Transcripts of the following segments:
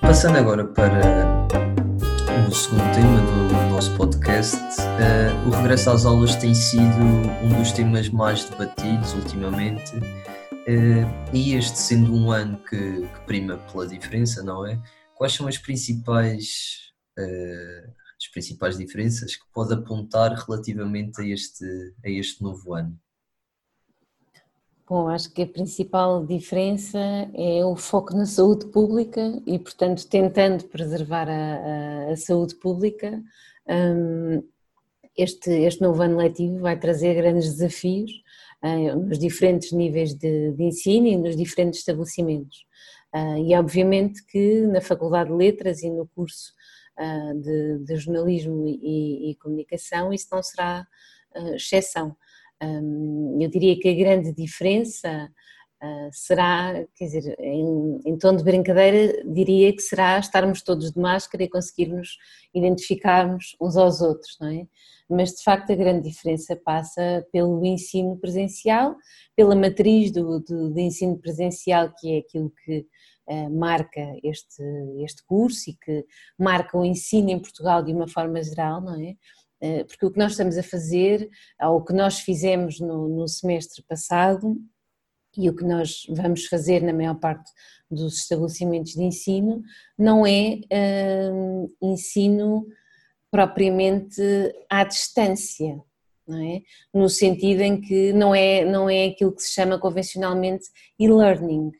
Passando agora para o segundo tema do nosso podcast, uh, o regresso às aulas tem sido um dos temas mais debatidos ultimamente, uh, e este sendo um ano que, que, prima pela diferença, não é? Quais são as principais, uh, as principais diferenças que pode apontar relativamente a este, a este novo ano? Bom, acho que a principal diferença é o foco na saúde pública e, portanto, tentando preservar a, a, a saúde pública, um, este, este novo ano letivo vai trazer grandes desafios uh, nos diferentes níveis de, de, ensino e nos diferentes estabelecimentos. Uh, e, obviamente, que na Faculdade de Letras e no curso uh, de, de, Jornalismo e, e, Comunicação isso não será exceção eu diria que a grande diferença ah, será, quer dizer, em, em tom de brincadeira, diria que será estarmos todos de máscara e conseguirmos identificarmos uns aos outros, não é? Mas de facto a grande diferença passa pelo ensino presencial, pela matriz do, do, do ensino presencial, que é aquilo que uh, marca este, este curso e que marca o ensino em Portugal de uma forma geral, não é? Eh, porque o que nós estamos a fazer, ou o que nós fizemos no, no semestre passado e o que nós vamos fazer na maior parte dos estabelecimentos de ensino, não é uh, ensino propriamente à distância, é? No sentido em que não é, não é aquilo que se chama convencionalmente e-learning,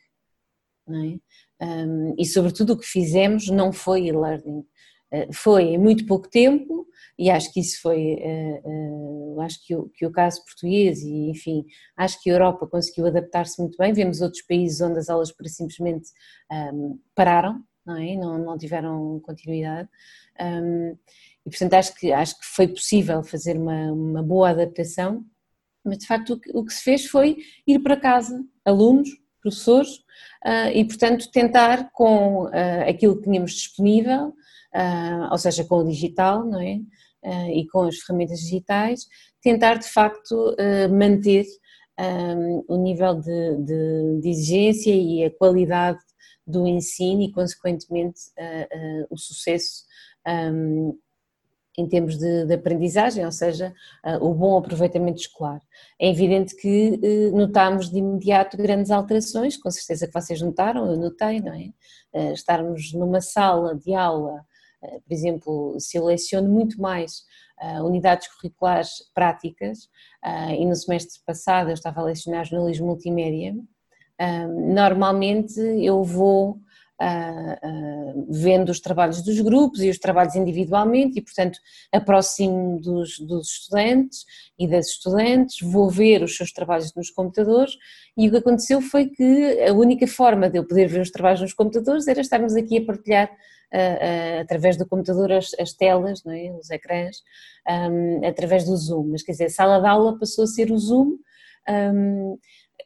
é? Um, e sobretudo o que fizemos não foi e-learning, uh, foi em muito pouco tempo e acho que isso foi, uh, uh, acho que o, que o caso português e enfim, acho que a Europa conseguiu adaptar-se muito bem, vemos outros países onde as aulas para simplesmente um, ehm, pararam, não é? Não, não tiveram continuidade um, ehm, e portanto acho que, acho que foi possível fazer uma, uma boa adaptação, mas de facto o que, o que se fez foi ir para casa, alunos, professores, uh, e portanto tentar com aquilo que tínhamos disponível, ou seja, com o digital, não é? Uh, e com as ferramentas digitais, tentar de facto uh, manter ehm, o nível de, de, de, exigência e a qualidade do ensino e, consequentemente, uh, o sucesso ehm, em termos de, de, aprendizagem, ou seja, o bom aproveitamento escolar. É evidente que notámos de imediato grandes alterações, com certeza que vocês notaram, eu notei, não é? Estarmos numa sala de aula eh, por exemplo, se eu leciono muito mais uh, unidades curriculares práticas, uh, e no semestre passado eu estava a lecionar jornalismo multimédia, uh, normalmente eu vou vendo os trabalhos dos grupos e os trabalhos individualmente e, portanto, aproximo dos, dos estudantes e das estudantes, vou ver os seus trabalhos nos computadores e o que aconteceu foi que a única forma de eu poder ver os trabalhos nos computadores era estarmos aqui a partilhar uh, através do computador as, as telas, não é? os ecrãs, um, através do Zoom. Mas quer dizer, a sala de aula passou a ser o Zoom, um,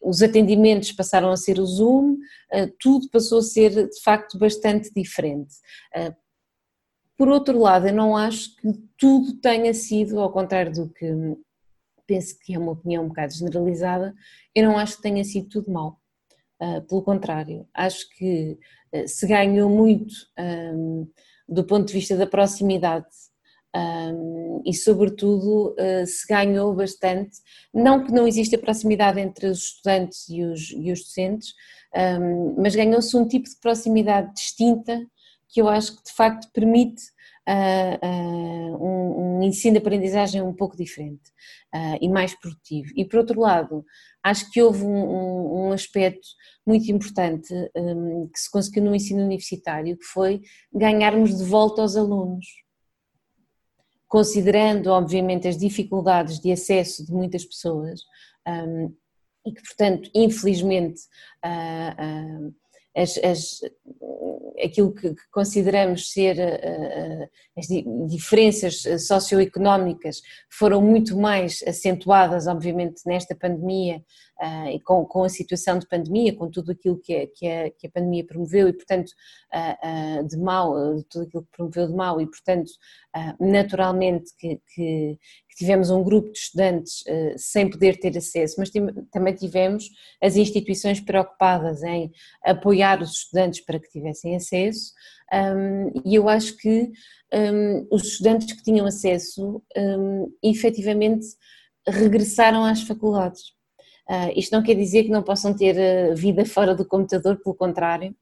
os atendimentos passaram a ser o Zoom, uh, tudo passou a ser de facto bastante diferente. Uh, por outro lado, eu não acho que tudo tenha sido, ao contrário do que penso que é uma opinião um bocado generalizada, eu não acho que tenha sido tudo mal. Uh, pelo contrário, acho que se ganhou muito um, do ponto de vista da proximidade um, e, sobretudo, uh, se ganhou bastante. Não que não exista proximidade entre os estudantes e os, e os docentes, um, mas ganhou-se um tipo de proximidade distinta que eu acho que de facto permite uh, uh, um, um, ensino de aprendizagem um pouco diferente e mais produtivo. E por outro lado, acho que houve um, um aspecto muito importante que se conseguiu no ensino universitário, que foi ganharmos de volta aos alunos. Considerando, obviamente, as dificuldades de acesso de muitas pessoas, um, e que, portanto, infelizmente, uh, uh, as, as, aquilo que, consideramos ser uh, as diferenças socioeconómicas foram muito mais acentuadas, obviamente, nesta pandemia e com, com, a situação de pandemia, com tudo aquilo que, a, que, a, que a pandemia promoveu e, portanto, de mal, tudo aquilo que promoveu de mal e, portanto, naturalmente que, que tivemos um grupo de estudantes uh, sem poder ter acesso, mas também tivemos as instituições preocupadas em apoiar os estudantes para que tivessem acesso, um, e eu acho que um, os estudantes que tinham acesso um, efetivamente regressaram às faculdades. Uh, isto não quer dizer que não possam ter uh, vida fora do computador, pelo contrário,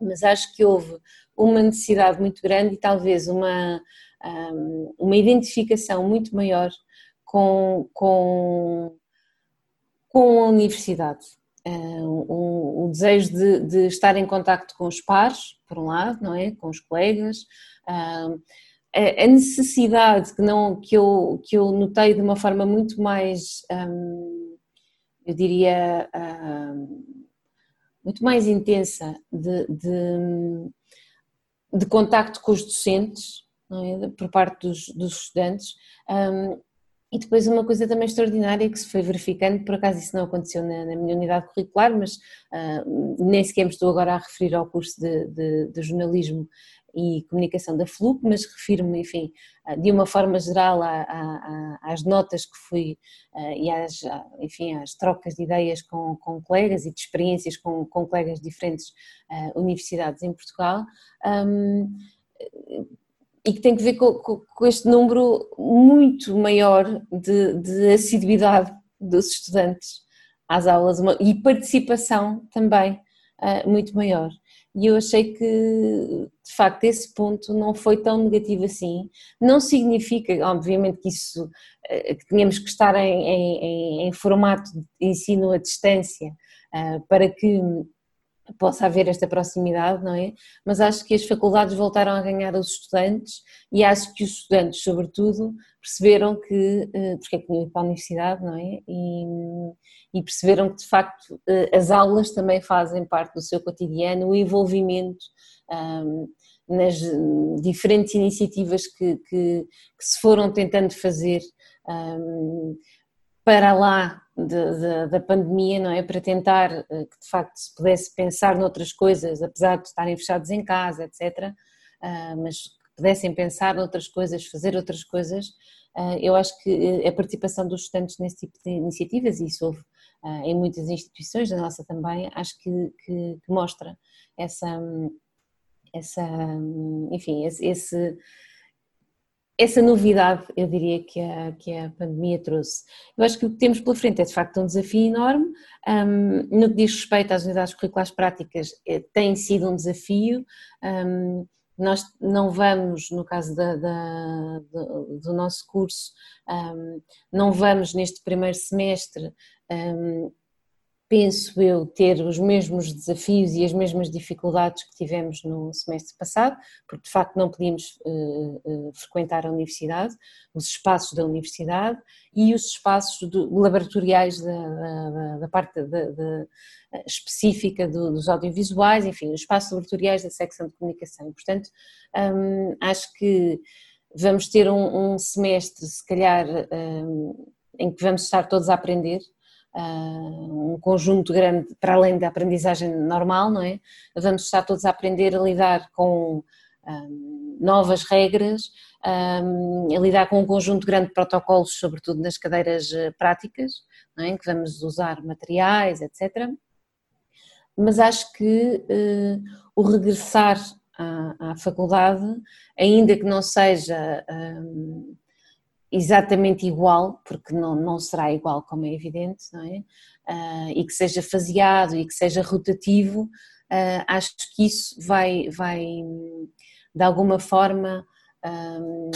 mas acho que houve uma necessidade muito grande e talvez uma, um, uma identificação muito maior com, com, com a universidade. Um, um, desejo de, de, estar em contacto com os pares, por um lado, não é? Com os colegas, um, a necessidade que, não, que, eu, que eu notei de uma forma muito mais, eu diria, muito mais intensa de, de, de contacto com os docentes, é? por parte dos, dos estudantes. Um, e depois uma coisa também extraordinária que se foi verificando, por acaso isso não aconteceu na, na minha unidade curricular, mas uh, nem sequer me estou agora a referir ao curso de, de, de jornalismo e comunicação da FLUP, mas refiro-me, enfim, ah, de uma forma geral às notas que fui ah, e às, enfim, às trocas de ideias com, com colegas e de experiências com, com colegas de diferentes universidades em Portugal. Um, e que tem que ver com, com, com este número muito maior de, de, assiduidade dos estudantes às aulas e participação também uh, muito maior e eu achei que de facto esse ponto não foi tão negativo assim. Não significa, obviamente, que isso eh, que tínhamos que estar em, em, em formato de ensino à distância uh, para que possa haver esta proximidade, não é? Mas acho que as faculdades voltaram a ganhar os estudantes e acho que os estudantes, sobretudo, perceberam que, eh, porque é que tinham ido para a universidade, não é? E, e, perceberam que de facto eh, as aulas também fazem parte do seu cotidiano, o envolvimento um, nas diferentes iniciativas que, que, que, se foram tentando fazer um, para lá de, de, da pandemia, não é? Para tentar eh, que de facto se pudesse pensar noutras coisas, apesar de estarem fechados em casa, etc. Uh, mas que pudessem pensar noutras coisas, fazer outras coisas. Uh, eu acho que eh, a participação dos estudantes nesse tipo de iniciativas, e isso houve uh, em muitas instituições, da nossa também, acho que, que, que mostra essa, essa enfim, esse, esse essa novidade, eu diria, que a, que a pandemia trouxe. Eu acho que o que temos pela frente é de facto um desafio enorme. Um, no que diz respeito às unidades curriculares práticas, é, tem sido um desafio. Um, nós não vamos, no caso da, da, do, do, nosso curso, um, não vamos neste primeiro semestre penso eu, ter os mesmos desafios e as mesmas dificuldades que tivemos no semestre passado, porque de facto não podíamos uh, uh, frequentar a universidade, os espaços da universidade e os espaços laboratoriais da, da, da parte específica do, dos audiovisuais, enfim, os espaços laboratoriais da secção de comunicação. Portanto, um, acho que vamos ter um, um semestre, se calhar, um, em que vamos estar todos a aprender, um conjunto grande para além da aprendizagem normal, não é? Vamos estar todos a aprender a lidar com novas regras, a lidar com um conjunto grande de protocolos, sobretudo nas cadeiras eh, práticas, não é? que vamos usar materiais, etc. Mas acho que uh, o regressar à, à, faculdade, ainda que não seja exatamente igual, porque não, não será igual, como é evidente, não é? Uh, e que seja faseado e que seja rotativo, uh, acho que isso vai, vai de alguma forma, um,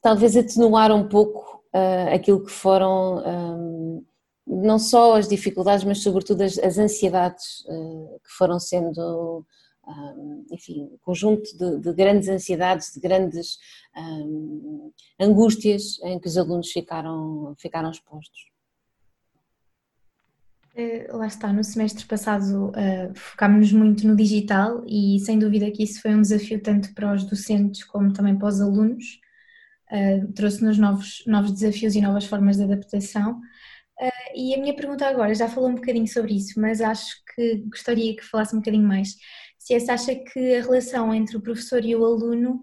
talvez atenuar um pouco uh, aquilo que foram. Um, não só as dificuldades, mas sobretudo as, as ansiedades que foram sendo um, enfim, conjunto de, de, grandes ansiedades, de grandes um, angústias em que os alunos ficaram, ficaram expostos. Eh, lá está, no semestre passado uh, focámos-nos muito no digital e sem dúvida que isso foi um desafio tanto para os docentes como também para os alunos. Uh, Trouxe-nos novos, novos desafios e novas formas de adaptação. Uh, e a minha pergunta agora, já falou um bocadinho sobre isso, mas acho que gostaria que falasse um bocadinho mais se essa acha que a relação entre o professor e o aluno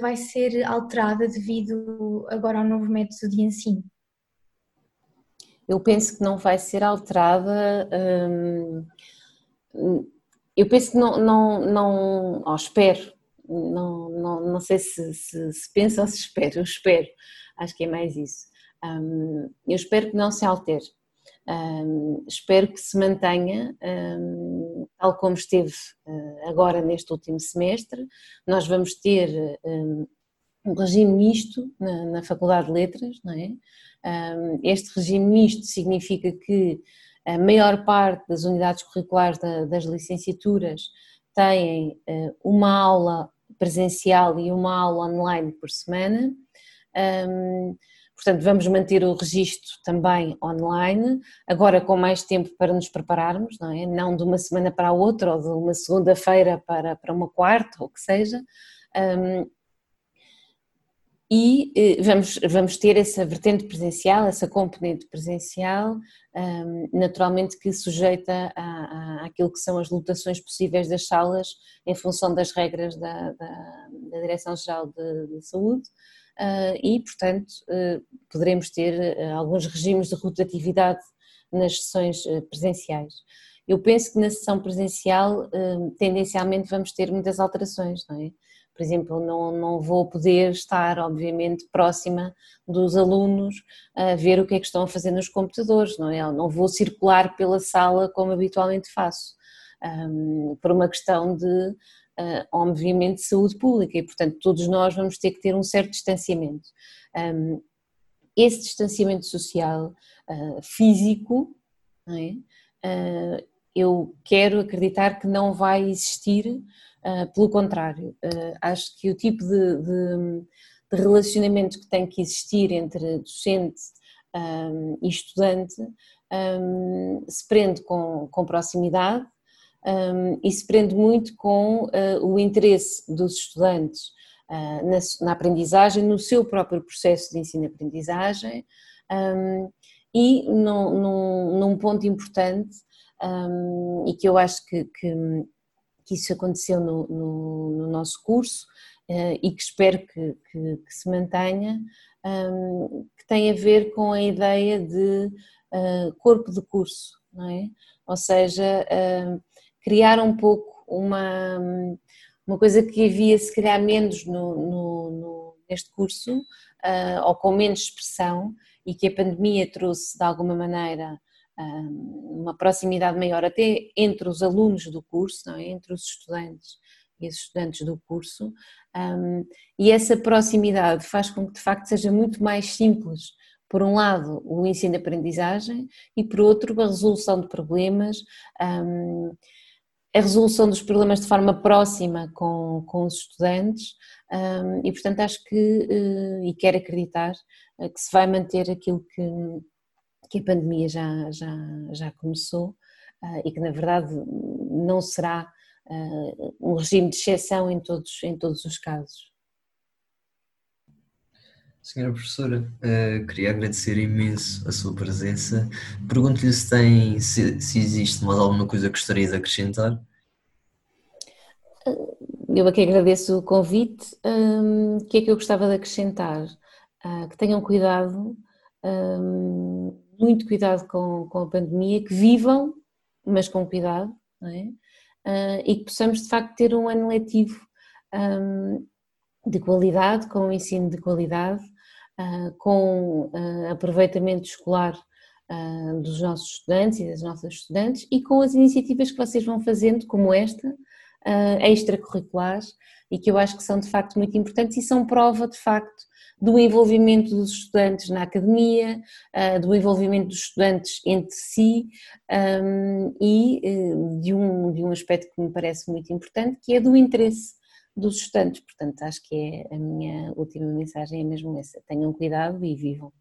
vai ser alterada devido agora ao novo método de ensino? Eu penso que não vai ser alterada. Hum, eu penso que não, não, não oh, espero, não, não, não sei se, se, se pensa ou se espera, eu espero, acho que é mais isso. Hum, eu espero que não se altere. Um, espero que se mantenha um, tal como esteve uh, agora neste último semestre. Nós vamos ter um, um regime misto na, na, Faculdade de Letras, não é? este regime misto significa que a maior parte das unidades curriculares da, das licenciaturas têm uh, uma aula presencial e uma aula online por semana. Portanto, vamos manter o registro também online, agora com mais tempo para nos prepararmos, não é? Não de uma semana para a outra ou de uma segunda-feira para, para uma quarta, ou o que seja. Um, e eh, vamos, vamos ter essa vertente presencial, essa componente presencial, um, naturalmente que sujeita a, a, àquilo que são as lotações possíveis das salas em função das regras da, da, da Direção-Geral de, de Saúde. Ah, e, portanto, ah, poderemos ter ah, alguns regimes de rotatividade nas sessões presenciais. Eu penso que na sessão presencial, tendencialmente, vamos ter muitas alterações, não é? Por exemplo, não, não vou poder estar, obviamente, próxima dos alunos a ver o que é que estão a fazer nos computadores, não é? Não vou circular pela sala como habitualmente faço, por uma questão de obviamente, de saúde pública e, portanto, todos nós vamos ter que ter um certo distanciamento. Esse distanciamento social, uh, físico, é? uh, eu quero acreditar que não vai existir, pelo contrário, acho que o tipo de, de, de, relacionamento que tem que existir entre docente e estudante se prende com, com proximidade, um, se prende muito com uh, o interesse dos estudantes uh, na, na, aprendizagem, no seu próprio processo de ensino-aprendizagem um, e num, num, num, ponto importante um, e que eu acho que, que, que isso aconteceu no, no, no nosso curso uh, e que espero que, que, que se mantenha, que tem a ver com a ideia de corpo de curso, não é? Ou seja, criar um pouco uma, uma coisa que havia se calhar menos no, no, no neste curso, uh, ou com menos expressão, e que a pandemia trouxe de alguma maneira uh, uma proximidade maior até entre os alunos do curso, não é? entre os estudantes e os estudantes do curso, um, e essa proximidade faz com que de facto seja muito mais simples por um lado, o ensino-aprendizagem e, por outro, a resolução de problemas, um, a resolução dos problemas de forma próxima com, com os estudantes um, e portanto acho que uh, e quero acreditar uh, que se vai manter aquilo que, que a pandemia já, já, já começou uh, e que na verdade não será um regime de exceção em todos, em todos os casos. Senhora professora, uh, queria agradecer imenso a sua presença. Pergunto-lhe se tem, se, se, existe mais alguma coisa que gostaria de acrescentar. Eu aqui agradeço o convite. Um, o que é que eu gostava de acrescentar? Uh, que tenham cuidado, um, muito cuidado com, com a pandemia, que vivam, mas com cuidado, é? uh, e que possamos de facto ter um ano letivo um, de qualidade, com um ensino de qualidade com ah, aproveitamento escolar ah, dos nossos estudantes e das nossas estudantes e com as iniciativas que vocês vão fazendo, como esta, extracurriculares, e que eu acho que são de facto muito importantes e são prova de facto do envolvimento dos estudantes na academia, do envolvimento dos estudantes entre si e eh, de um, de um aspecto que me parece muito importante, que é do interesse dos estudantes. Portanto, acho que é a minha última mensagem é mesmo essa: tenham cuidado e vivam.